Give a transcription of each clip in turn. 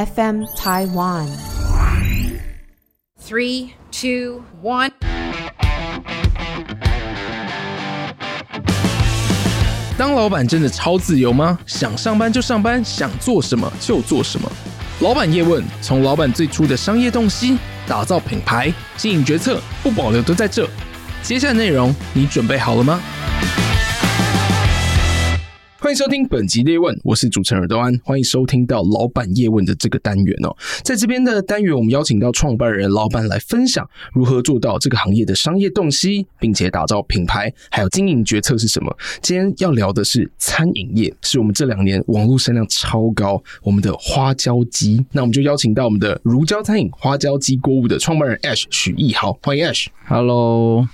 FM Taiwan。Three, two, one。当老板真的超自由吗？想上班就上班，想做什么就做什么。老板叶问，从老板最初的商业洞悉，打造品牌，经营决策，不保留都在这。接下来内容，你准备好了吗？欢迎收听本集业问，我是主持人耳朵安。欢迎收听到老板叶问的这个单元哦。在这边的单元，我们邀请到创办人老板来分享如何做到这个行业的商业洞悉，并且打造品牌，还有经营决策是什么。今天要聊的是餐饮业，是我们这两年网络声量超高，我们的花椒鸡。那我们就邀请到我们的如椒餐饮花椒鸡锅物的创办人 Ash 许逸豪，欢迎 Ash。Hello。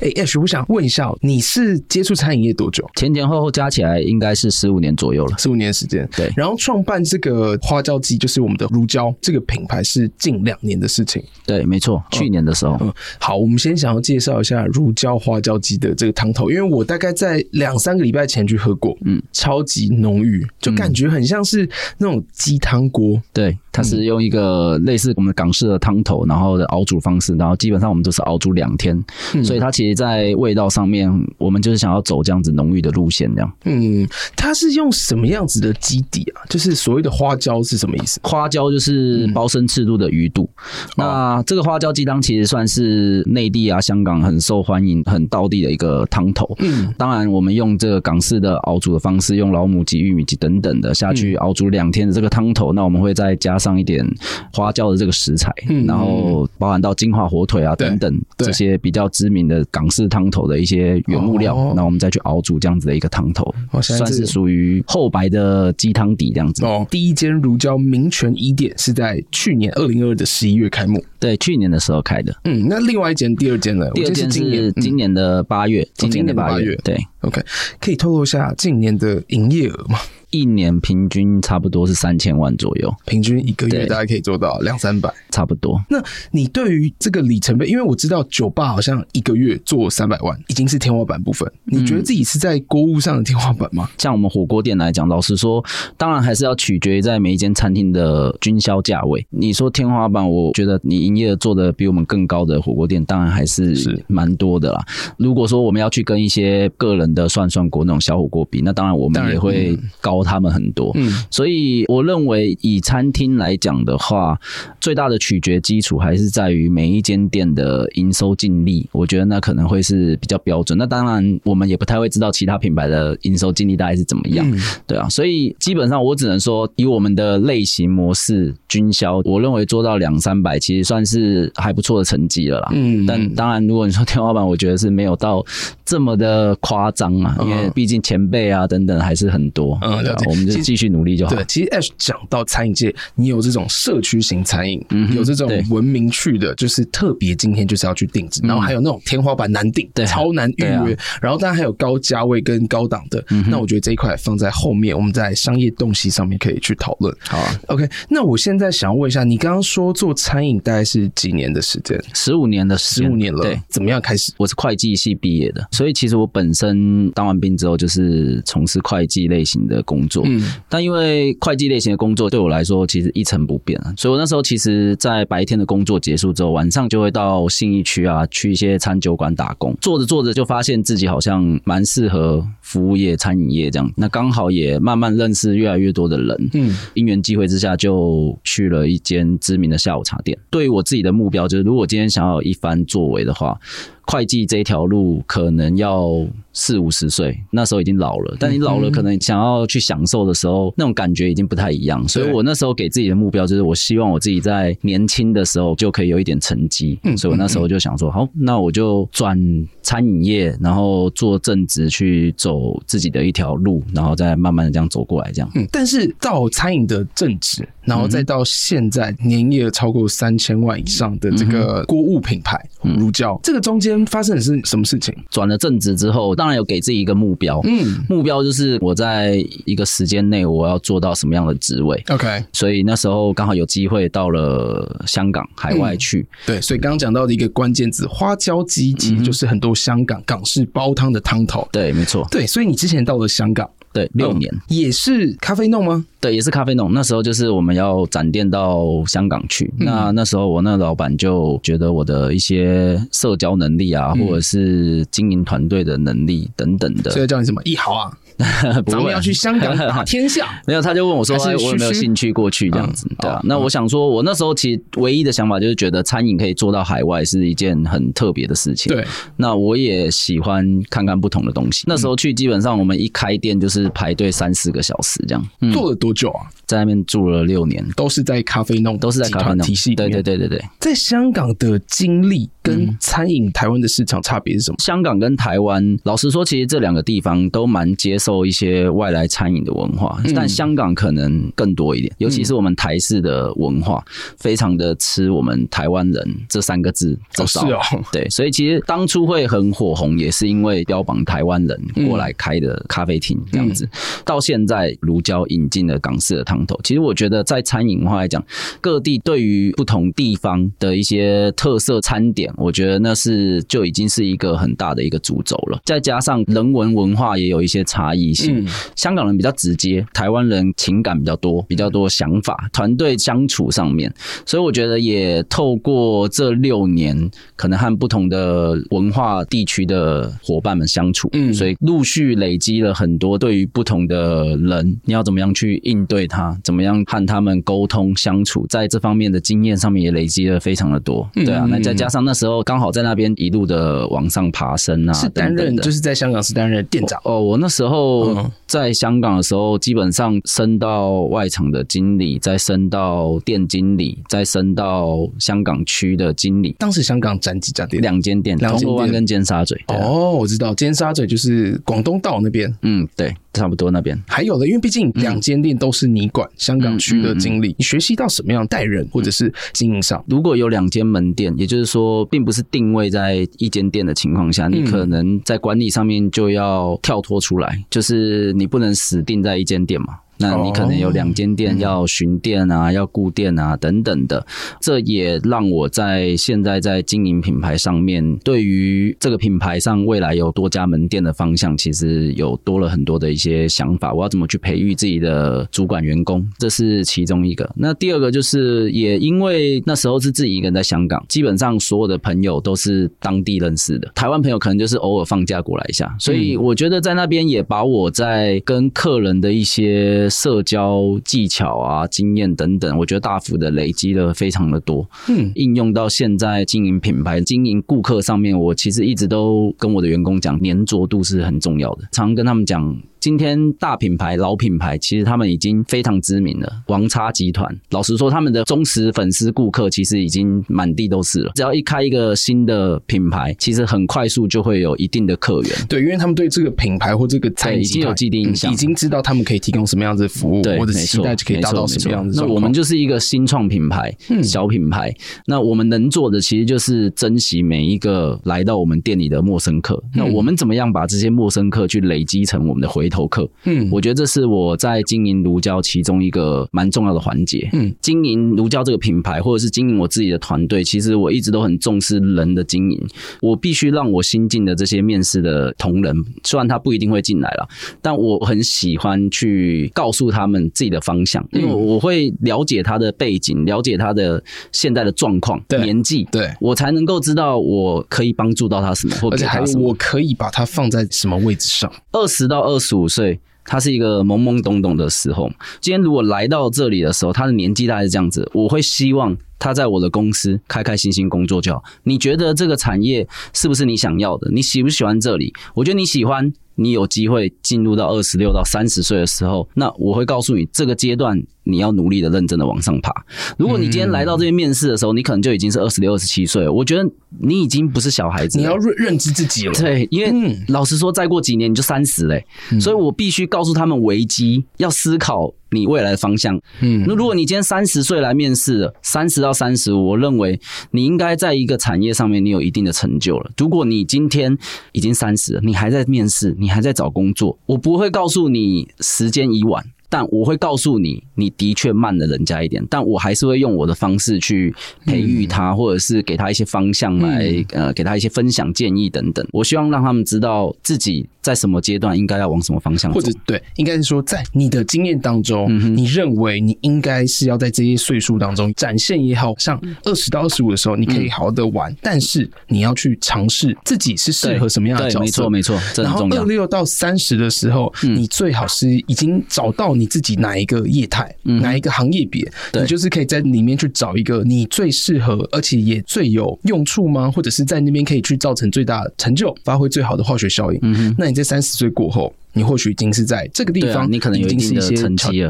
哎，Ash，我想问一下，你是接触餐饮业多久？前前后后加起来应该是十五年左右了，十五年时间。对，然后创办这个花椒鸡，就是我们的如椒这个品牌，是近两年的事情。对，没错，去年的时候。嗯，嗯，好，我们先想要介绍一下如椒花椒鸡的这个汤头，因为我大概在两三个礼拜前去喝过，嗯，超级浓郁，就感觉很像是那种鸡汤锅。对，它是用一个类似我们港式的汤头，然后的熬煮方式，然后基本上我们都是熬煮两天，嗯，所以它其实，在味道上面，我们就是想要走这样子浓郁的路线，这样。嗯，它是用什么样子的基底啊？就是所谓的花椒是什么意思？花椒就是鲍参翅肚的鱼肚。嗯、那这个花椒鸡汤其实算是内地啊、香港很受欢迎、很道地的一个汤头。嗯，当然我们用这个港式的熬煮的方式，用老母鸡、玉米鸡等等的下去熬煮两天的这个汤头，那我们会再加上一点花椒的这个食材，嗯、然后包含到金华火腿啊等等这些比较知名的港。式汤头的一些原物料，那、哦、我们再去熬煮这样子的一个汤头，哦、算是属于厚白的鸡汤底这样子。哦，第一间如椒民权一店是在去年二零二二的十一月开幕，对，去年的时候开的。嗯，那另外一间第二间呢？第二间是今年的八月，今年的八月。对，OK，可以透露一下近年的营业额吗？一年平均差不多是三千万左右，平均一个月大概可以做到两三百，差不多。那你对于这个里程碑，因为我知道酒吧好像一个月做三百万，已经是天花板部分。你觉得自己是在锅物上的天花板吗？像我们火锅店来讲，老实说，当然还是要取决于在每一间餐厅的均销价位。你说天花板，我觉得你营业做的比我们更高的火锅店，当然还是蛮多的啦。如果说我们要去跟一些个人的涮涮锅那种小火锅比，那当然我们也会高。他们很多，嗯，所以我认为以餐厅来讲的话，最大的取决基础还是在于每一间店的营收净利。我觉得那可能会是比较标准。那当然，我们也不太会知道其他品牌的营收净利大概是怎么样，嗯、对啊。所以基本上我只能说，以我们的类型模式均销，我认为做到两三百，其实算是还不错的成绩了啦。嗯，但当然，如果你说天花板，我觉得是没有到这么的夸张啊，因为毕竟前辈啊等等还是很多。嗯。我们就继续努力就好。对，其实 Ash 讲到餐饮界，你有这种社区型餐饮，嗯，有这种文明去的，就是特别今天就是要去定制，然后还有那种天花板难定，对，超难预约，然后当然还有高价位跟高档的。嗯那我觉得这一块放在后面，我们在商业洞悉上面可以去讨论。好啊，OK。那我现在想要问一下，你刚刚说做餐饮大概是几年的时间？十五年的时间，十五年了。对，怎么样开始？我是会计系毕业的，所以其实我本身当完兵之后就是从事会计类型的工作。嗯，但因为会计类型的工作对我来说其实一成不变，所以我那时候其实，在白天的工作结束之后，晚上就会到信义区啊，去一些餐酒馆打工。做着做着就发现自己好像蛮适合服务业、餐饮业这样。那刚好也慢慢认识越来越多的人，嗯，因缘机会之下就去了一间知名的下午茶店。对于我自己的目标就是，如果今天想要有一番作为的话。会计这一条路可能要四五十岁，那时候已经老了。但你老了，可能想要去享受的时候，那种感觉已经不太一样。所以我那时候给自己的目标就是，我希望我自己在年轻的时候就可以有一点成绩。嗯所以我那时候就想说，好，那我就转餐饮业，然后做正职，去走自己的一条路，然后再慢慢的这样走过来，这样。嗯，但是到餐饮的正职，然后再到现在年业超过三千万以上的这个锅物品牌乳胶，这个中间。发生的是什么事情？转了正职之后，当然有给自己一个目标。嗯，目标就是我在一个时间内我要做到什么样的职位。OK，所以那时候刚好有机会到了香港海外去。嗯、对，所以刚刚讲到的一个关键字花椒鸡，其实就是很多香港港式煲汤的汤头。对，没错。对，所以你之前到了香港。对，六年、嗯、也是咖啡弄吗？对，也是咖啡弄。那时候就是我们要展店到香港去，嗯、那那时候我那老板就觉得我的一些社交能力啊，嗯、或者是经营团队的能力等等的，所以叫你什么一豪啊？咱们要去香港 打天下，没有，他就问我说：“我有没有兴趣过去这样子？”对啊，那我想说，我那时候其实唯一的想法就是觉得餐饮可以做到海外是一件很特别的事情。对，那我也喜欢看看不同的东西。那时候去，基本上我们一开店就是排队三四个小时这样。做了多久啊？在那边住了六年，都是在咖啡弄，都是在咖啡弄体系。对对对对对，在香港的经历跟餐饮台湾的市场差别是什么？香港跟台湾，老实说，其实这两个地方都蛮接受一些外。来餐饮的文化，但香港可能更多一点，尤其是我们台式的文化，非常的吃我们台湾人这三个字。哦，是哦，对，所以其实当初会很火红，也是因为标榜台湾人过来开的咖啡厅这样子。到现在，如胶引进了港式的汤头。其实我觉得，在餐饮文化来讲，各地对于不同地方的一些特色餐点，我觉得那是就已经是一个很大的一个主轴了。再加上人文文化也有一些差异性。香港人比较直接，台湾人情感比较多，比较多想法，团队相处上面，所以我觉得也透过这六年，可能和不同的文化地区的伙伴们相处，嗯，所以陆续累积了很多对于不同的人，你要怎么样去应对他，怎么样和他们沟通相处，在这方面的经验上面也累积了非常的多，对啊，那再加上那时候刚好在那边一路的往上爬升啊，是担任就是在香港是担任店长哦，我那时候在。在香港的时候，基本上升到外场的经理，再升到店经理，再升到香港区的经理。当时香港展几家店？两间店，铜锣湾跟尖沙咀。哦，我知道尖沙咀就是广东道那边。嗯，对。差不多那边还有的，因为毕竟两间店都是你管香港区的经历，你学习到什么样带人或者是经营上？如果有两间门店，也就是说，并不是定位在一间店的情况下，你可能在管理上面就要跳脱出来，就是你不能死定在一间店嘛。那你可能有两间店要巡店啊，要顾店啊等等的，这也让我在现在在经营品牌上面，对于这个品牌上未来有多家门店的方向，其实有多了很多的一些想法。我要怎么去培育自己的主管员工，这是其中一个。那第二个就是，也因为那时候是自己一个人在香港，基本上所有的朋友都是当地认识的，台湾朋友可能就是偶尔放假过来一下，所以我觉得在那边也把我在跟客人的一些。社交技巧啊、经验等等，我觉得大幅的累积了非常的多。嗯，应用到现在经营品牌、经营顾客上面，我其实一直都跟我的员工讲，黏着度是很重要的，常跟他们讲。今天大品牌、老品牌，其实他们已经非常知名了。王叉集团，老实说，他们的忠实粉丝顾客其实已经满地都是了。只要一开一个新的品牌，其实很快速就会有一定的客源。对，因为他们对这个品牌或这个餐饮已经有既定印象，已经知道他们可以提供什么样子的服务，对，或者期待就可以达到什么样子。那我们就是一个新创品牌，小品牌。那我们能做的其实就是珍惜每一个来到我们店里的陌生客。那我们怎么样把这些陌生客去累积成我们的回头客，嗯，我觉得这是我在经营如胶其中一个蛮重要的环节。嗯，经营如胶这个品牌，或者是经营我自己的团队，其实我一直都很重视人的经营。我必须让我新进的这些面试的同仁，虽然他不一定会进来了，但我很喜欢去告诉他们自己的方向，因为我会了解他的背景，了解他的现在的状况、年纪，对，我才能够知道我可以帮助到他什么，或者我可以把他放在什么位置上。二十到二十五五岁，他是一个懵懵懂懂的时候。今天如果来到这里的时候，他的年纪大概是这样子，我会希望他在我的公司开开心心工作就好。你觉得这个产业是不是你想要的？你喜不喜欢这里？我觉得你喜欢。你有机会进入到二十六到三十岁的时候，那我会告诉你，这个阶段你要努力的、认真的往上爬。如果你今天来到这边面试的时候，你可能就已经是二十六、二十七岁了。我觉得你已经不是小孩子，你要认认知自己了。对，因为老实说，再过几年你就三十嘞，所以我必须告诉他们危机，要思考你未来的方向。嗯，那如果你今天三十岁来面试，三十到三十五，我认为你应该在一个产业上面你有一定的成就了。如果你今天已经三十了，你还在面试。你还在找工作，我不会告诉你时间已晚。但我会告诉你，你的确慢了人家一点，但我还是会用我的方式去培育他，嗯、或者是给他一些方向来，嗯、呃，给他一些分享建议等等。我希望让他们知道自己在什么阶段应该要往什么方向走，或者对，应该是说在你的经验当中，嗯、你认为你应该是要在这些岁数当中展现也好，像二十到二十五的时候，你可以好好的玩，嗯、但是你要去尝试自己是适合什么样的角色，没错没错。然后二六到三十的时候，嗯、你最好是已经找到你自己哪一个业态，嗯、哪一个行业别，你就是可以在里面去找一个你最适合，而且也最有用处吗？或者是在那边可以去造成最大成就，发挥最好的化学效应。嗯哼，那你在三十岁过后，你或许已经是在这个地方，你可能已经是一些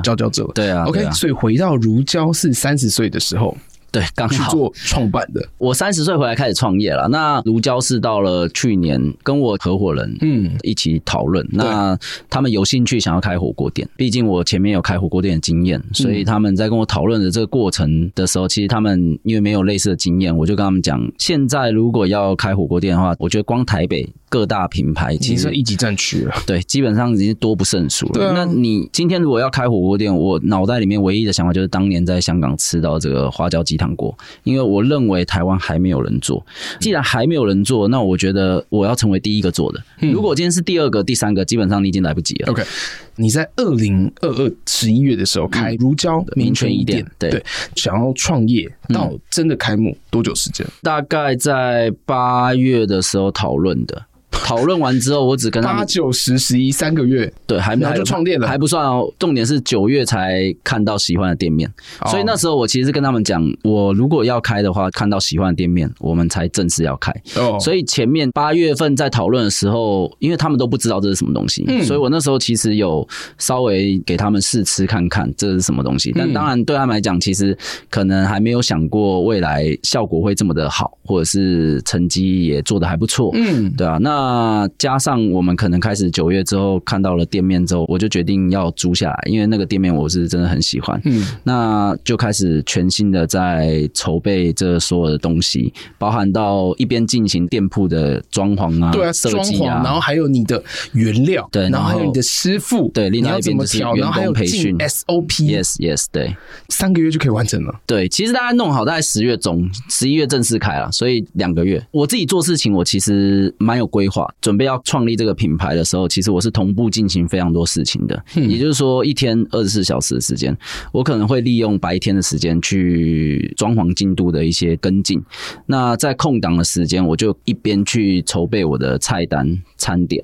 佼佼者。对啊，对啊，OK，所以回到如胶是三十岁的时候。对，刚好去做创办的。我三十岁回来开始创业了。那如胶是到了去年跟我合伙人嗯一起讨论，嗯、那他们有兴趣想要开火锅店。毕竟我前面有开火锅店的经验，所以他们在跟我讨论的这个过程的时候，其实他们因为没有类似的经验，我就跟他们讲，现在如果要开火锅店的话，我觉得光台北。各大品牌其实一级战区了，对，基本上已经多不胜数了。啊、那你今天如果要开火锅店，我脑袋里面唯一的想法就是当年在香港吃到这个花椒鸡汤锅，因为我认为台湾还没有人做。既然还没有人做，那我觉得我要成为第一个做的。如果今天是第二个、第三个，基本上你已经来不及了。OK，你在二零二二十一月的时候开如胶民权一店，对，对，想要创业到真的开幕多久时间？大概在八月的时候讨论的。讨论完之后，我只跟他八九十十一三个月，对，还没有就创店了，还不算哦。重点是九月才看到喜欢的店面，所以那时候我其实跟他们讲，我如果要开的话，看到喜欢的店面，我们才正式要开。哦，所以前面八月份在讨论的时候，因为他们都不知道这是什么东西，所以我那时候其实有稍微给他们试吃看看这是什么东西。但当然对他们来讲，其实可能还没有想过未来效果会这么的好，或者是成绩也做的还不错。嗯，对啊，那。那加上我们可能开始九月之后看到了店面之后，我就决定要租下来，因为那个店面我是真的很喜欢。嗯，那就开始全新的在筹备这所有的东西，包含到一边进行店铺的装潢啊，对啊，设计啊，然后还有你的原料，对，然后还有你的师傅，对，另外一边就是员工培训 SOP，Yes Yes，对，三个月就可以完成了。对，其实大家弄好大概十月中，十一月正式开了，所以两个月。我自己做事情，我其实蛮有规划。准备要创立这个品牌的时候，其实我是同步进行非常多事情的。也就是说，一天二十四小时的时间，我可能会利用白天的时间去装潢进度的一些跟进。那在空档的时间，我就一边去筹备我的菜单、餐点。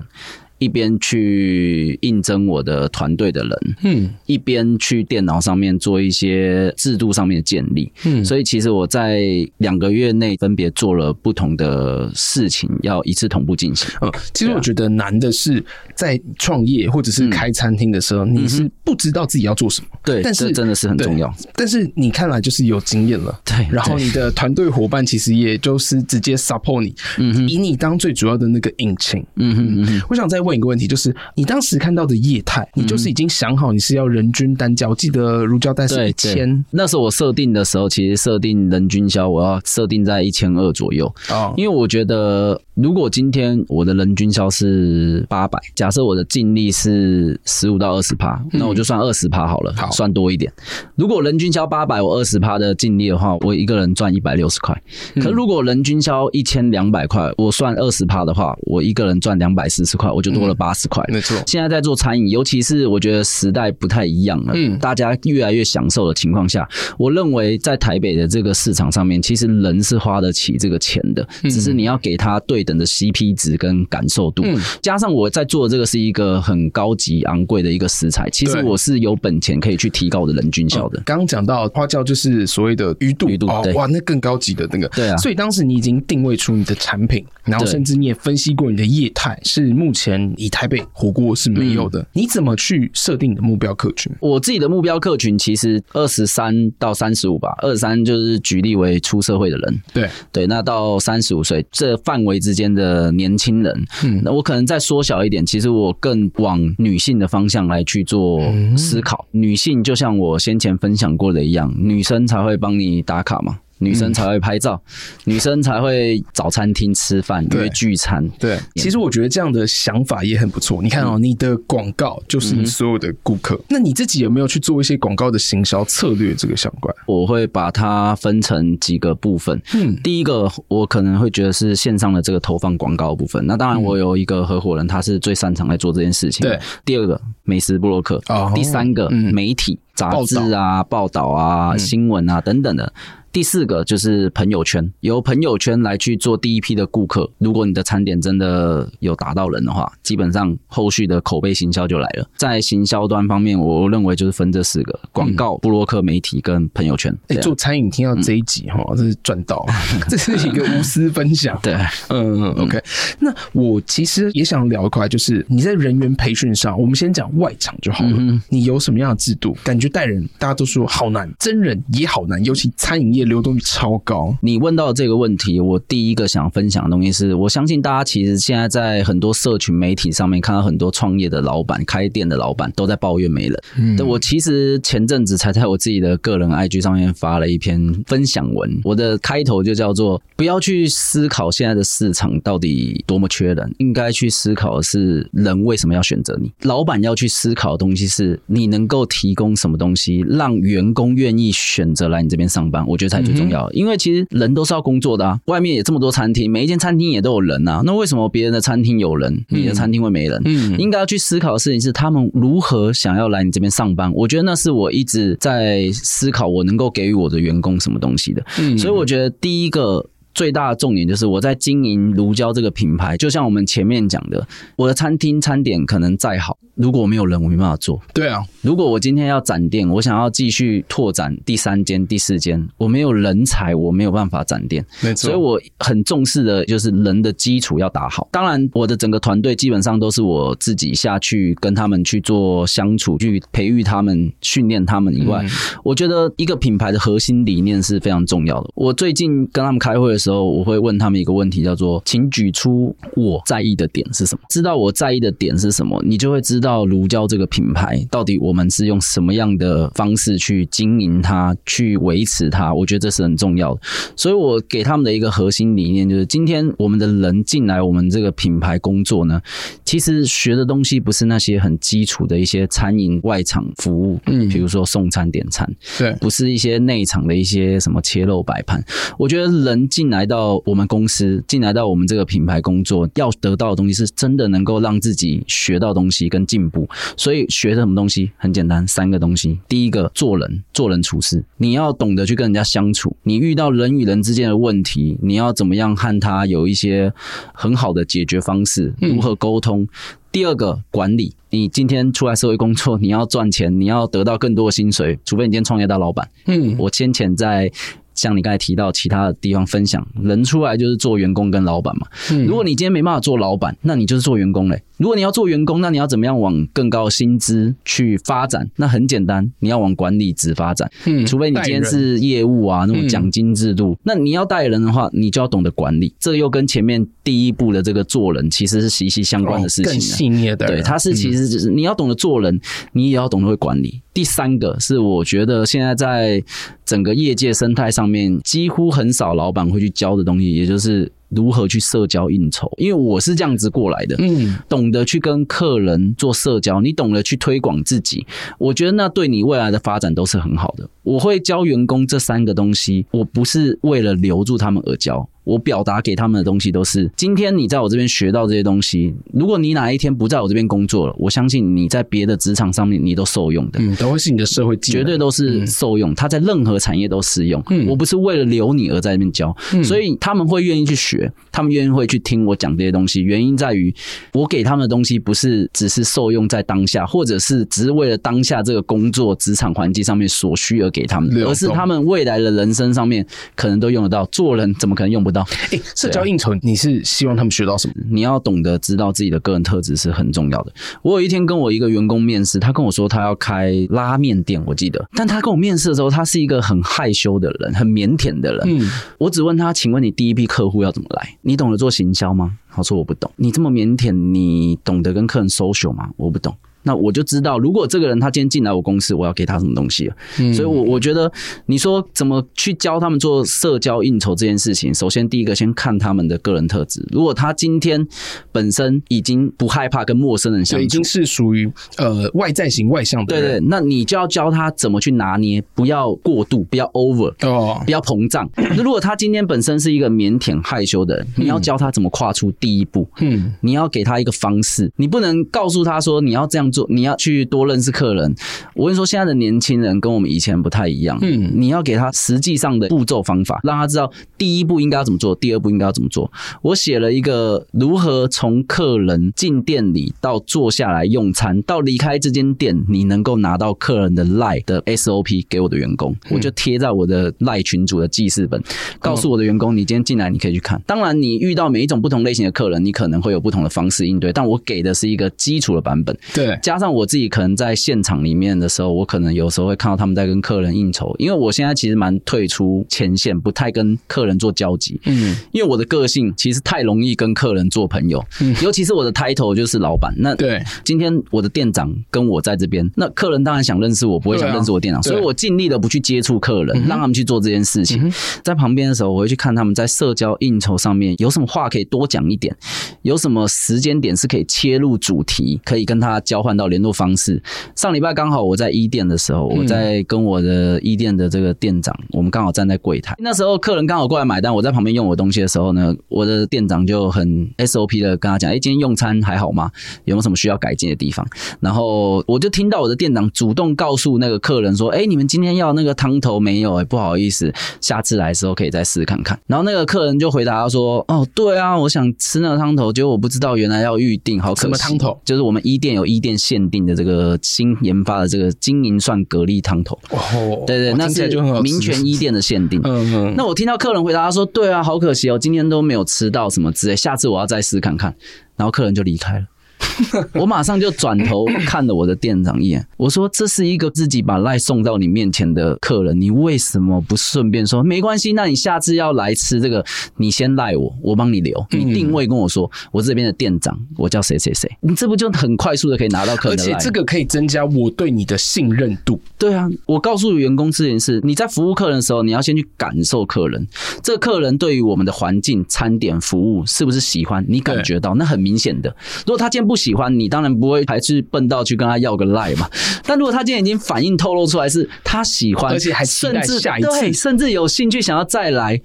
一边去应征我的团队的人，嗯，一边去电脑上面做一些制度上面的建立，嗯，所以其实我在两个月内分别做了不同的事情，要一次同步进行。嗯，其实我觉得难的是在创业或者是开餐厅的时候，你是不知道自己要做什么，对，但是真的是很重要。但是你看来就是有经验了，对，然后你的团队伙伴其实也就是直接 support 你，嗯，以你当最主要的那个引擎，嗯嗯哼，我想再问。问一个问题，就是你当时看到的业态，你就是已经想好你是要人均单价？我记得如胶带是一千，那时候我设定的时候，其实设定人均销我要设定在一千二左右哦，因为我觉得如果今天我的人均销是八百，假设我的净利是十五到二十趴，那我就算二十趴好了，好算多一点。如果人均销八百，我二十趴的净利的话，我一个人赚一百六十块。可如果人均销一千两百块，我算二十趴的话，我一个人赚两百四十块，我就多了八十块，没错。现在在做餐饮，尤其是我觉得时代不太一样了，嗯，大家越来越享受的情况下，我认为在台北的这个市场上面，其实人是花得起这个钱的，只是你要给他对等的 CP 值跟感受度。加上我在做的这个是一个很高级昂贵的一个食材，其实我是有本钱可以去提高我的人均效的。刚刚讲到花椒就是所谓的鱼肚，鱼肚哦，哇，那更高级的那个，对啊。所以当时你已经定位出你的产品，然后甚至你也分析过你的业态是目前以台北。火锅是没有的，嗯、你怎么去设定你的目标客群？我自己的目标客群其实二十三到三十五吧，二十三就是举例为出社会的人，对对，那到三十五岁这范围之间的年轻人，嗯，那我可能再缩小一点，其实我更往女性的方向来去做思考。嗯、女性就像我先前分享过的一样，女生才会帮你打卡嘛。女生才会拍照，嗯、女生才会找餐厅吃饭约聚餐。对，其实我觉得这样的想法也很不错。你看哦，嗯、你的广告就是你所有的顾客，嗯、那你自己有没有去做一些广告的行销策略？这个相关，我会把它分成几个部分。嗯，第一个我可能会觉得是线上的这个投放广告部分。那当然，我有一个合伙人，他是最擅长来做这件事情。对，第二个美食布洛克，哦、第三个媒体。嗯杂志啊，报道啊，新闻啊，等等的。第四个就是朋友圈，由朋友圈来去做第一批的顾客。如果你的餐点真的有打到人的话，基本上后续的口碑行销就来了。在行销端方面，我认为就是分这四个：广告、布洛克、媒体跟朋友圈。哎，做餐饮听到这一集哈，这是赚到，这是一个无私分享。对，嗯，OK。那我其实也想聊一块，就是你在人员培训上，我们先讲外场就好了。你有什么样的制度？感觉带人大家都说好难，真人也好难，尤其餐饮业。流动率超高。你问到这个问题，我第一个想分享的东西是，我相信大家其实现在在很多社群媒体上面看到很多创业的老板、开店的老板都在抱怨没人。嗯，我其实前阵子才在我自己的个人 IG 上面发了一篇分享文，我的开头就叫做“不要去思考现在的市场到底多么缺人，应该去思考的是人为什么要选择你。老板要去思考的东西是你能够提供什么东西，让员工愿意选择来你这边上班。我觉得。才最重要，因为其实人都是要工作的啊。外面也这么多餐厅，每一间餐厅也都有人啊。那为什么别人的餐厅有人，你的餐厅会没人？嗯，应该要去思考的事情是，他们如何想要来你这边上班。我觉得那是我一直在思考，我能够给予我的员工什么东西的。嗯，所以我觉得第一个。最大的重点就是我在经营如胶这个品牌，就像我们前面讲的，我的餐厅餐点可能再好，如果我没有人，我没办法做。对啊，如果我今天要展店，我想要继续拓展第三间、第四间，我没有人才，我没有办法展店。没错，所以我很重视的就是人的基础要打好。当然，我的整个团队基本上都是我自己下去跟他们去做相处，去培育他们、训练他们以外，嗯、我觉得一个品牌的核心理念是非常重要的。我最近跟他们开会的时候，我会问他们一个问题，叫做“请举出我在意的点是什么”。知道我在意的点是什么，你就会知道如胶这个品牌到底我们是用什么样的方式去经营它，去维持它。我觉得这是很重要的。所以我给他们的一个核心理念就是：今天我们的人进来我们这个品牌工作呢，其实学的东西不是那些很基础的一些餐饮外场服务，嗯，比如说送餐点餐，对，不是一些内场的一些什么切肉摆盘。我觉得人进。来到我们公司，进来到我们这个品牌工作，要得到的东西是真的能够让自己学到东西跟进步。所以学什么东西很简单，三个东西。第一个，做人，做人处事，你要懂得去跟人家相处。你遇到人与人之间的问题，你要怎么样和他有一些很好的解决方式，如何沟通？嗯。第二个，管理，你今天出来社会工作，你要赚钱，你要得到更多的薪水，除非你今天创业当老板。嗯，我先前在。像你刚才提到其他的地方分享，人出来就是做员工跟老板嘛。如果你今天没办法做老板，那你就是做员工嘞。如果你要做员工，那你要怎么样往更高的薪资去发展？那很简单，你要往管理职发展。嗯，除非你今天是业务啊，那种奖金制度。那你要带人的话，你就要懂得管理。这又跟前面第一步的这个做人其实是息息相关的事情。更细腻的，对，它是其实就是你要懂得做人，你也要懂得会管理。第三个是我觉得现在在整个业界生态上面，几乎很少老板会去教的东西，也就是。如何去社交应酬？因为我是这样子过来的，嗯，懂得去跟客人做社交，你懂得去推广自己，我觉得那对你未来的发展都是很好的。我会教员工这三个东西，我不是为了留住他们而教。我表达给他们的东西都是：今天你在我这边学到这些东西，如果你哪一天不在我这边工作了，我相信你在别的职场上面你都受用的，嗯，都会是你的社会技能，绝对都是受用。他在任何产业都适用。嗯，我不是为了留你而在那边教，嗯，所以他们会愿意去学，他们愿意会去听我讲这些东西。原因在于我给他们的东西不是只是受用在当下，或者是只是为了当下这个工作职场环境上面所需而给他们，而是他们未来的人生上面可能都用得到。做人怎么可能用不到？哎，社交应酬，你是希望他们学到什么？你要懂得知道自己的个人特质是很重要的。我有一天跟我一个员工面试，他跟我说他要开拉面店，我记得。但他跟我面试的时候，他是一个很害羞的人，很腼腆的人。嗯，我只问他，请问你第一批客户要怎么来？你懂得做行销吗？他说我不懂。你这么腼腆，你懂得跟客人 social 吗？我不懂。那我就知道，如果这个人他今天进来我公司，我要给他什么东西了。嗯，所以我我觉得你说怎么去教他们做社交应酬这件事情，首先第一个先看他们的个人特质。如果他今天本身已经不害怕跟陌生人相处，已经是属于呃外在型外向的人，对对，那你就要教他怎么去拿捏，不要过度，不要 over 哦，不要膨胀。那如果他今天本身是一个腼腆害羞的人，你要教他怎么跨出第一步。嗯，你要给他一个方式，你不能告诉他说你要这样做，你要去多认识客人。我跟你说，现在的年轻人跟我们以前不太一样。嗯，你要给他实际上的步骤方法，让他知道第一步应该要怎么做，第二步应该要怎么做。我写了一个如何从客人进店里到坐下来用餐到离开这间店，你能够拿到客人的 LINE 的 SOP 给我的员工，我就贴在我的 LINE 群组的记事本，告诉我的员工，你今天进来你可以去看。当然，你遇到每一种不同类型的客人，你可能会有不同的方式应对，但我给的是一个基础的版本。对，加上我自己可能在现场里面的时候，我可能有时候会看到他们在跟客人应酬，因为我现在其实蛮退出前线，不太跟客人做交集。嗯，因为我的个性其实太容易跟客人做朋友，嗯，尤其是我的 title 就是老板。那对，今天我的店长跟我在这边，那客人当然想认识我，不会想认识我店长，所以我尽力的不去接触客人，让他们去做这件事情。在旁边的时候，我会去看他们在社交应酬上面有什么话可以多讲一点，有什么时间点是可以切入主题，可以跟他交换到联络方式。上礼拜刚好我在一店的时候，我在跟我的一店的这个店长，我们刚好站在柜台，那时候客人刚好过来买单，我在旁边用我东西的时候呢，我的店长就很 SOP 的跟他讲：“哎，今天用餐还好吗？有没有什么需要改进的地方？”然后我就听到我的店长主动告诉那个客人说：“哎，你们今天要那个汤头没有？哎，不好意思，下次来的时候可以再试看看。”然后那个客人就回答说：“哦，对啊，我想吃那个汤头，结果我不知道原来要预定，好可惜。”什么汤头？就是我们一店有一店限定的这个新研发的这个金银蒜蛤蜊汤头。哦，对对，那是民权一店的限定。嗯嗯。那我听到客人回答他说：“对啊，好可惜哦，今天都没有吃到什么之类，下次我要再试看看。”然后客人就离开了。我马上就转头看了我的店长一眼，我说：“这是一个自己把赖送到你面前的客人，你为什么不顺便说没关系？那你下次要来吃这个，你先赖我，我帮你留。你定位跟我说，我这边的店长，我叫谁谁谁，你这不就很快速的可以拿到客人？而且这个可以增加我对你的信任度。对啊，我告诉员工之前是，你在服务客人的时候，你要先去感受客人，这个客人对于我们的环境、餐点、服务是不是喜欢？你感觉到那很明显的。如果他今天不喜欢，你当然不会还是笨到去跟他要个赖嘛。但如果他今天已经反应透露出来是他喜欢，而且还甚至对，甚至有兴趣想要再来。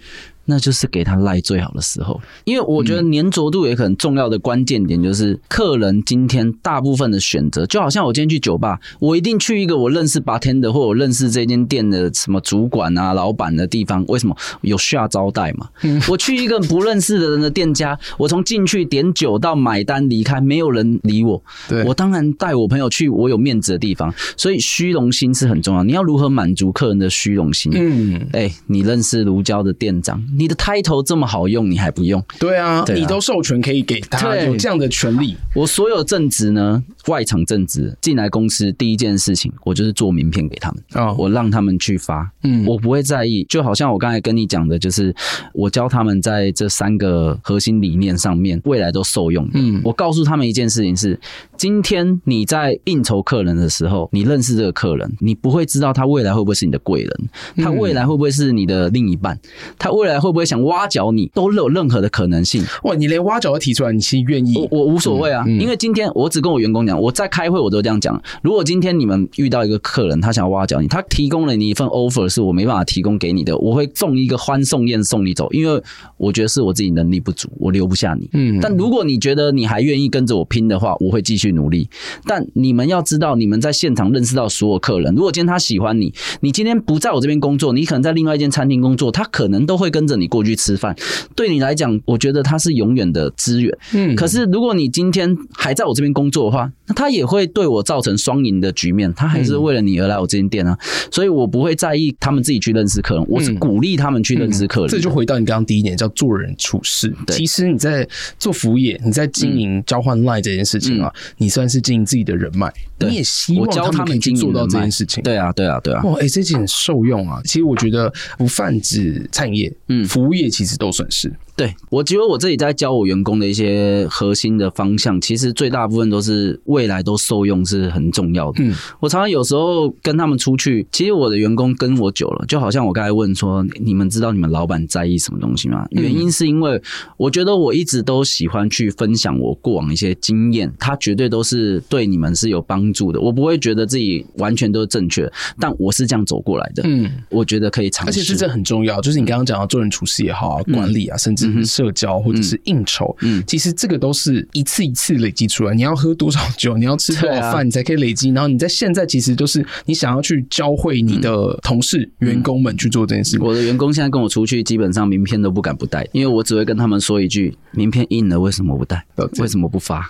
那就是给他赖最好的时候，因为我觉得粘着度也很重要的关键点就是客人今天大部分的选择，就好像我今天去酒吧，我一定去一个我认识 bartender 或我认识这间店的什么主管啊、老板的地方，为什么有下招待嘛？我去一个不认识的人的店家，我从进去点酒到买单离开，没有人理我，我当然带我朋友去我有面子的地方，所以虚荣心是很重要。你要如何满足客人的虚荣心？嗯，哎，你认识如胶的店长。你的 title 这么好用，你还不用？对啊，对啊，你都授权可以给他有这样的权利。我所有正职呢，外场正职进来公司第一件事情，我就是做名片给他们。哦，我让他们去发，嗯，我不会在意。就好像我刚才跟你讲的，就是我教他们在这三个核心理念上面，未来都受用。嗯，我告诉他们一件事情是：今天你在应酬客人的时候，你认识这个客人，你不会知道他未来会不会是你的贵人，他未来会不会是你的另一半，他未来会不会想挖角你，都有任何的可能性。哇，你连挖角都提出来，你其实愿意？我我无所谓啊，嗯嗯、因为今天我只跟我员工讲，我在开会我都这样讲。如果今天你们遇到一个客人，他想要挖角你，他提供了你一份 offer 是我没办法提供给你的，我会送一个欢送宴送你走，因为我觉得是我自己能力不足，我留不下你。嗯，但如果你觉得你还愿意跟着我拼的话，我会继续努力。但你们要知道，你们在现场认识到所有客人，如果今天他喜欢你，你今天不在我这边工作，你可能在另外一间餐厅工作，他可能都会跟着你过去吃饭。对你来讲，我觉得它是永远的资源。嗯，可是如果你今天还在我这边工作的话，那他也会对我造成双赢的局面。他还是为了你而来我这间店啊，所以我不会在意他们自己去认识客人，我是鼓励他们去认识客人。这就回到你刚刚第一点，叫做人处事。其实你在做服务业，你在经营交换 LINE 这件事情啊，你算是经营自己的人脉。你也希望教他们去做到这件事情。对啊，对啊，对啊。哇，哎，这件很受用啊。其实我觉得不泛指餐饮业，嗯，服务业其实都算是。对，我觉得我自己在教我员工的一些核心的方向，其实最大部分都是未来都受用是很重要的。嗯，我常常有时候跟他们出去，其实我的员工跟我久了，就好像我刚才问说，你们知道你们老板在意什么东西吗？原因是因为我觉得我一直都喜欢去分享我过往一些经验，他绝对都是对你们是有帮助的。我不会觉得自己完全都是正确，但我是这样走过来的。嗯，我觉得可以尝试，而且是这很重要，就是你刚刚讲到做人处事也好啊，管理啊，甚至是社交或者是应酬，嗯，其实这个都是一次一次累积出来。你要喝多少酒，你要吃多少饭，你才可以累积。然后你在现在其实就是你想要去教会你的同事、员工们去做这件事。我的员工现在跟我出去，基本上名片都不敢不带，因为我只会跟他们说一句：名片印了，为什么不带？为什么不发？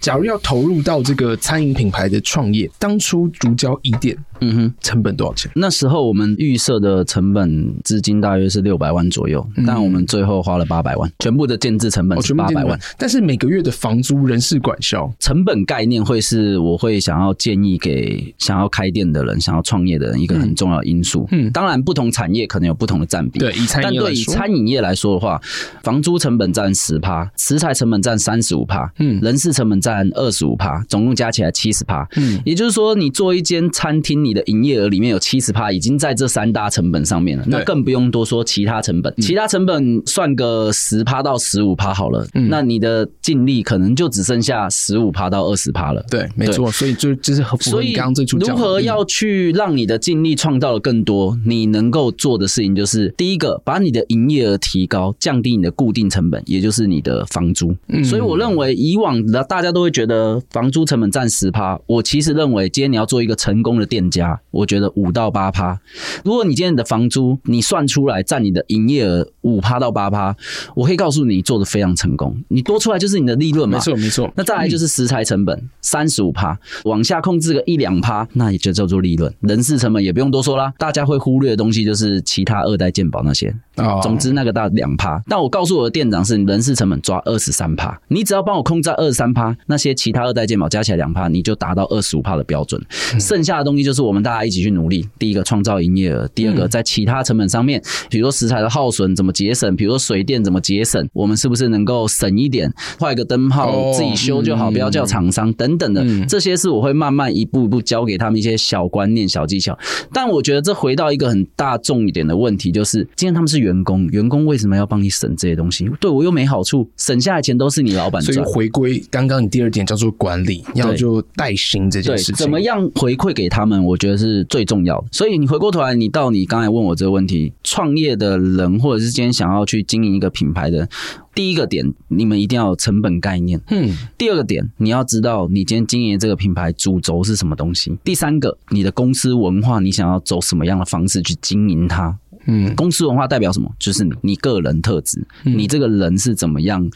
假如要投入到这个餐饮品牌的创业，当初主角一店，嗯哼，成本多少钱？那时候我们预设的成本资金大约是六百万左右，但我们最后花了八百万，全部的建制成本是八百万。但是每个月的房租、人事管销？成本概念会是我会想要建议给想要开店的人、想要创业的人一个很重要的因素。嗯，当然不同产业可能有不同的占比，对，但对以餐饮业来说的话，房租成本占十趴，食材成本占三十五趴，嗯，人事成本占二十五趴，总共加起来七十趴。嗯，也就是说，你做一间餐厅，你的营业额里面有七十趴已经在这三大成本上面了，那更不用多说其他成本。其他成本算个十趴到十五趴好了，嗯那你的净利可能就只剩下十五趴到二十趴了。对，没错。所以就就是所以刚刚最初讲，如何要去让你的净利创造的更多？你能够做的事情就是第一个，把你的营业额提高，降低你的固定成本，也就是你的房租。嗯所以我认为以往的大家都会觉得房租成本占十趴，我其实认为今天你要做一个成功的店家，我觉得五到八趴。如果你今天你的房租你算出来占你的营业额五趴到八趴，我可以告诉你做的非常成功。你多出来就是你的利润嘛，没错没错。那再来就是食材成本三十五趴，往下控制个一两趴，那也就叫做利润。人事成本也不用多说啦，大家会忽略的东西就是其他二代健保那些。总之那个大两趴。但我告诉我的店长是，人事成本抓二十三趴，你只要帮我控制在二十三趴，那些其他二代健保加起来两趴，你就达到二十五趴的标准。剩下的东西就是我们大家一起去努力。第一个创造营业额，第二个在其他成本上面，比如说食材的耗损怎么节省，比如说水电怎么节省，我们是不是能够省一点，换一个灯泡自己修就好，不要叫厂商等等的，这些是我会慢慢一步一步教给他们一些小观念、小技巧。但我觉得这回到一个很大众一点的问题，就是今天他们是员工，员工为什么要帮你省这些东西？对我又没好处，省下来钱都是你老板赚。所以回归刚刚你第二点叫做管理，要就带薪这件事情，怎么样回馈给他们？我觉得是最重要的。所以你回过头来，你到你刚才问我这个问题，创业的人或者是今天想要去经营一个品牌的，第一个点，你们一定要有成本概念。嗯。第二个点，你要知道你今天经营这个品牌主轴是什么东西。第三个，你的公司文化，你想要走什么样的方式去经营它？嗯。公司文化代表什么？就是你你个人特质，你这个人是怎么样？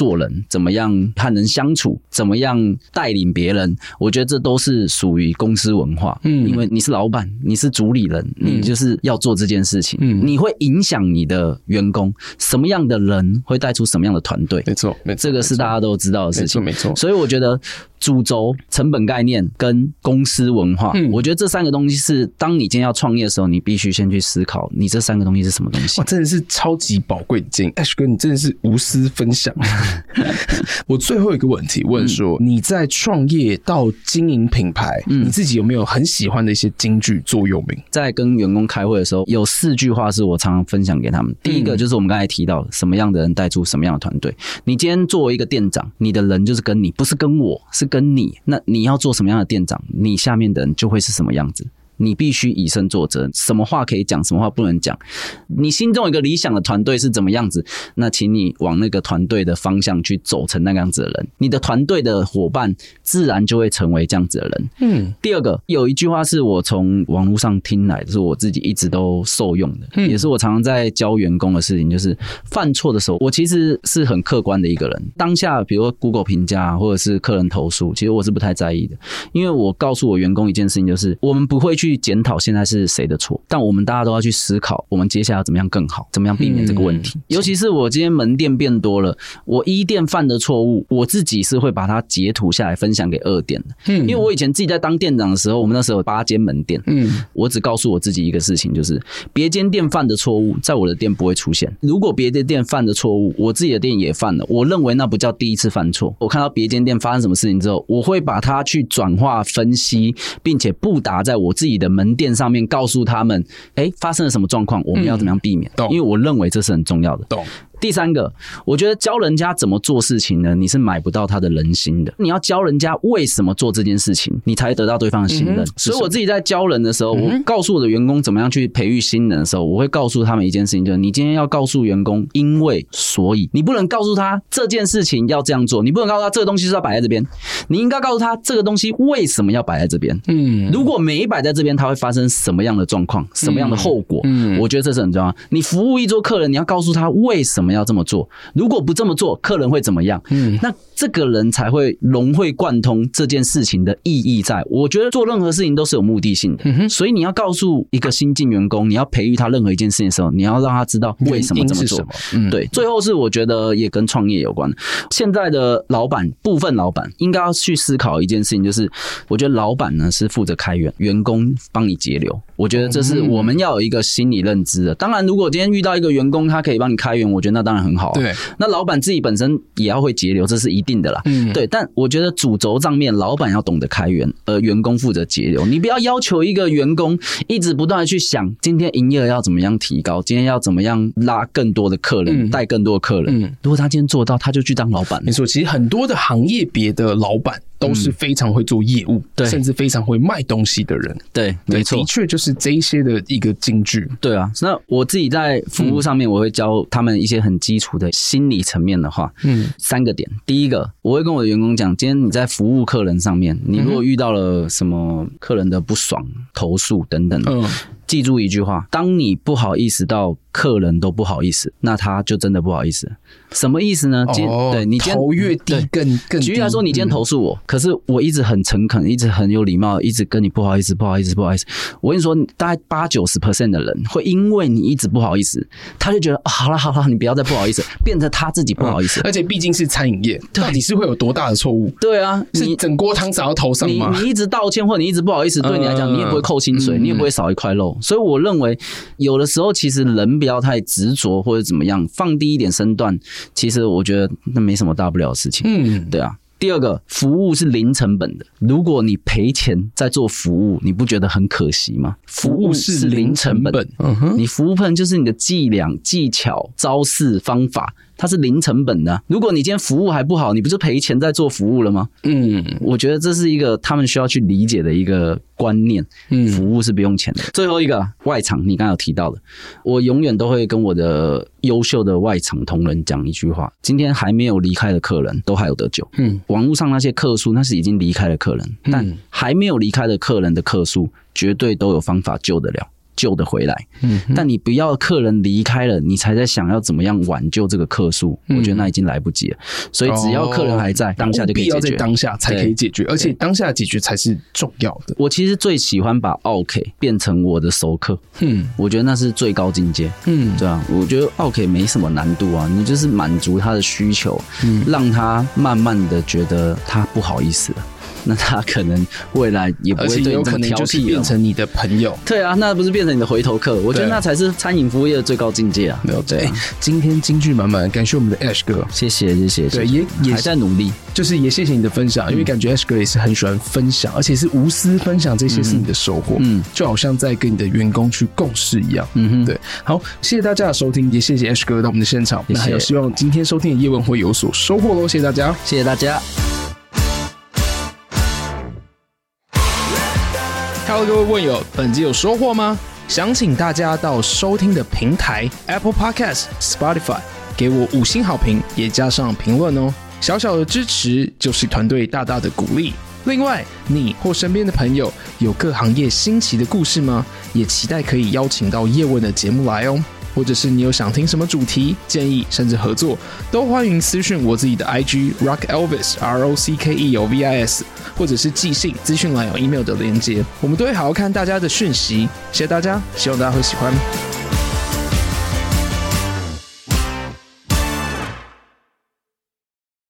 做人怎么样和人相处，怎么样带领别人，我觉得这都是属于公司文化。嗯，因为你是老板，你是主理人，你就是要做这件事情。嗯，你会影响你的员工，什么样的人会带出什么样的团队？没错，没错，这个是大家都知道的事情。没错，没错。所以我觉得主轴、成本概念跟公司文化，嗯，我觉得这三个东西是当你今天要创业的时候，你必须先去思考，你这三个东西是什么东西。哇，真的是超级宝贵的经验，Ash 哥，你真的是无私分享。我最后一个问题问说，你在创业到经营品牌，你自己有没有很喜欢的一些金句座右铭？在跟员工开会的时候，有四句话是我常常分享给他们。第一个就是我们刚才提到，什么样的人带出什么样的团队。你今天作为一个店长，你的人就是跟你，不是跟我，是跟你。那你要做什么样的店长，你下面的人就会是什么样子。你必须以身作则，什么话可以讲，什么话不能讲。你心中有一个理想的团队是怎么样子？那请你往那个团队的方向去走，成那个样子的人，你的团队的伙伴自然就会成为这样子的人。嗯。第二个，有一句话是我从网络上听来的，是我自己一直都受用的，嗯、也是我常常在教员工的事情，就是犯错的时候，我其实是很客观的一个人。当下，比如说 Google 评价或者是客人投诉，其实我是不太在意的，因为我告诉我员工一件事情，就是我们不会去。去检讨现在是谁的错，但我们大家都要去思考，我们接下来要怎么样更好，怎么样避免这个问题。嗯、尤其是我今天门店变多了，我一店犯的错误，我自己是会把它截图下来分享给二店的。嗯，因为我以前自己在当店长的时候，我们那时候有八间门店。嗯，我只告诉我自己一个事情，就是别间店犯的错误，在我的店不会出现。如果别的店犯的错误，我自己的店也犯了，我认为那不叫第一次犯错。我看到别间店发生什么事情之后，我会把它去转化分析，并且不达在我自己的门店上面，告诉他们，哎，发生了什么状况，我们要怎么样避免？嗯，因为我认为这是很重要的。懂。第三个，我觉得教人家怎么做事情呢？你是买不到他的人心的。你要教人家为什么做这件事情，你才会得到对方的信任。嗯、所以我自己在教人的时候，我告诉我的员工怎么样去培育新人的时候，我会告诉他们一件事情，就是你今天要告诉员工，因为所以，你不能告诉他这件事情要这样做，你不能告诉他这个东西是要摆在这边，你应该告诉他这个东西为什么要摆在这边。嗯，如果没摆在这边，它会发生什么样的状况，什么样的后果？嗯，我觉得这是很重要。你服务一桌客人，你要告诉他为什么。要这么做，如果不这么做，客人会怎么样？嗯，那这个人才会融会贯通这件事情的意义在。我觉得做任何事情都是有目的性的，所以你要告诉一个新进员工，你要培育他任何一件事情的时候，你要让他知道为什么这么做。嗯，对。最后是我觉得也跟创业有关。现在的老板，部分老板应该要去思考一件事情，就是我觉得老板呢是负责开源，员工帮你节流。我觉得这是我们要有一个心理认知的。当然，如果今天遇到一个员工，他可以帮你开源，我觉得那当然很好。对，那老板自己本身也要会节流，这是一定的啦。嗯，对。但我觉得主轴账面，老板要懂得开源，而员工负责节流。你不要要求一个员工一直不断的去想，今天营业额要怎么样提高，今天要怎么样拉更多的客人，带更多的客人。嗯，如果他今天做到，他就去当老板。没错，其实很多的行业别的老板。都是非常会做业务，嗯、对，甚至非常会卖东西的人。对，没错，的确就是这一些的一个金句。对啊，那我自己在服务上面，我会教他们一些很基础的心理层面的话。嗯，三个点。第一个，我会跟我的员工讲，今天你在服务客人上面，你如果遇到了什么客人的不爽、投诉等等，嗯，记住一句话：当你不好意思到客人都不好意思，那他就真的不好意思。什么意思呢？今对你今天头越低更更。举例来说，你今天投诉我，嗯、可是我一直很诚恳，一直很有礼貌，一直跟你不好意思，不好意思，不好意思。我跟你说，大概八九十 percent 的人会因为你一直不好意思，他就觉得、哦、好了好了，你不要再不好意思，变成他自己不好意思。嗯、而且毕竟是餐饮业，到底是会有多大的错误？对啊，是整锅汤洒到头上吗？你你一直道歉或者你一直不好意思，对你来讲，你也不会扣薪水，嗯、你也不会少一块肉。所以我认为，有的时候其实人不要太执着或者怎么样，放低一点身段，其实我觉得。那没什么大不了的事情，嗯，对啊。第二个，服务是零成本的。如果你赔钱在做服务，你不觉得很可惜吗？服务是零成本，嗯哼，你服务可能就是你的伎俩、技巧、招式、方法。它是零成本的。如果你今天服务还不好，你不是赔钱在做服务了吗？嗯，我觉得这是一个他们需要去理解的一个观念。嗯，服务是不用钱的。最后一个外场，你刚刚有提到的，我永远都会跟我的优秀的外场同仁讲一句话：今天还没有离开的客人都还有得救。嗯，网络上那些客数，那是已经离开的客人，但还没有离开的客人的客数，绝对都有方法救得了。救得回来，嗯，但你不要客人离开了，你才在想要怎么样挽救这个客数，嗯、我觉得那已经来不及了。所以只要客人还在，哦、当下就可以解决，必要在当下才可以解决，而且当下解决才是重要的。我其实最喜欢把奥 K 变成我的熟客，嗯，我觉得那是最高境界，嗯，对啊，我觉得奥 K 没什么难度啊，你就是满足他的需求，嗯，让他慢慢的觉得他不好意思了。那他可能未来也不会对你这么挑剔，变成你的朋友。对啊，那不是变成你的回头客？我觉得那才是餐饮服务业的最高境界啊！没有对，今天金句满满，感谢我们的 Ash 哥，谢谢谢谢。对，也也在努力，就是也谢谢你的分享，因为感觉 Ash 哥也是很喜欢分享，而且是无私分享这些是你的收获，嗯，就好像在跟你的员工去共事一样，嗯哼，对。好，谢谢大家的收听，也谢谢 Ash 哥到我们的现场，那还有希望今天收听的叶问会有所收获喽，谢谢大家，谢谢大家。Hello，各位问友，本集有收获吗？想请大家到收听的平台 Apple Podcast、Spotify 给我五星好评，也加上评论哦。小小的支持就是团队大大的鼓励。另外，你或身边的朋友有各行业新奇的故事吗？也期待可以邀请到叶问的节目来哦。或者是你有想听什么主题建议，甚至合作，都欢迎私讯我自己的 IG Rock Elvis R O C K E L V I S。或者是寄信、资讯栏有 email 的连接，我们都会好好看大家的讯息。谢谢大家，希望大家会喜欢。